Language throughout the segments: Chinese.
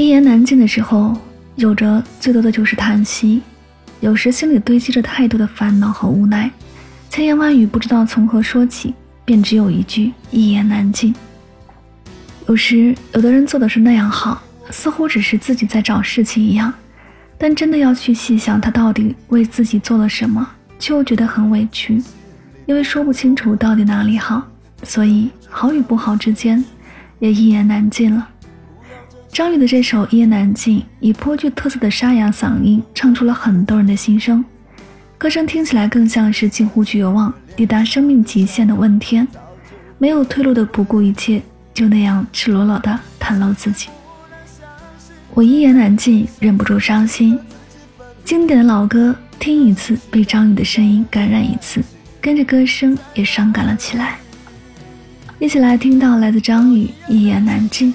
一言难尽的时候，有着最多的就是叹息。有时心里堆积着太多的烦恼和无奈，千言万语不知道从何说起，便只有一句一言难尽。有时有的人做的是那样好，似乎只是自己在找事情一样，但真的要去细想他到底为自己做了什么，却又觉得很委屈，因为说不清楚到底哪里好，所以好与不好之间也一言难尽了。张宇的这首《一言难尽》以颇具特色的沙哑嗓音，唱出了很多人的心声。歌声听起来更像是近乎绝望、抵达生命极限的问天，没有退路的不顾一切，就那样赤裸裸的袒露自己。我一言难尽，忍不住伤心。经典的老歌，听一次被张宇的声音感染一次，跟着歌声也伤感了起来。一起来听到来自张宇《一言难尽》。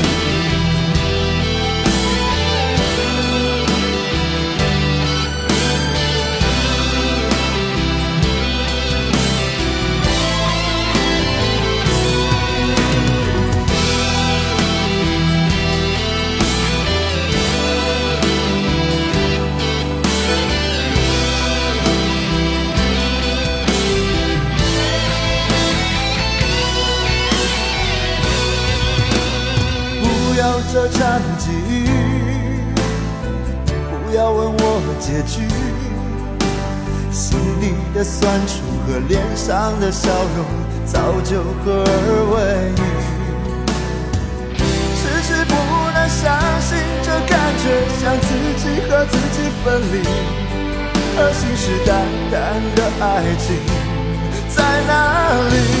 这场际遇，不要问我结局。心里的酸楚和脸上的笑容，早就合二为一。迟迟不能相信，这感觉像自己和自己分离。而信誓旦旦的爱情在哪里？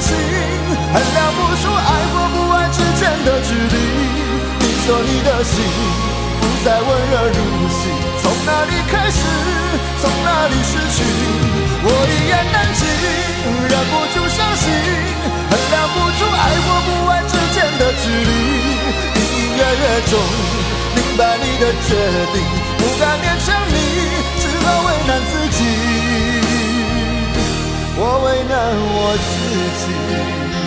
心衡量不出爱或不爱之间的距离。你说你的心不再温热如昔，从哪里开始，从哪里失去？我一言难尽，忍不住伤心，衡量不出爱或不爱之间的距离。隐隐约约中明白你的决定，不敢勉强你，为难我自己。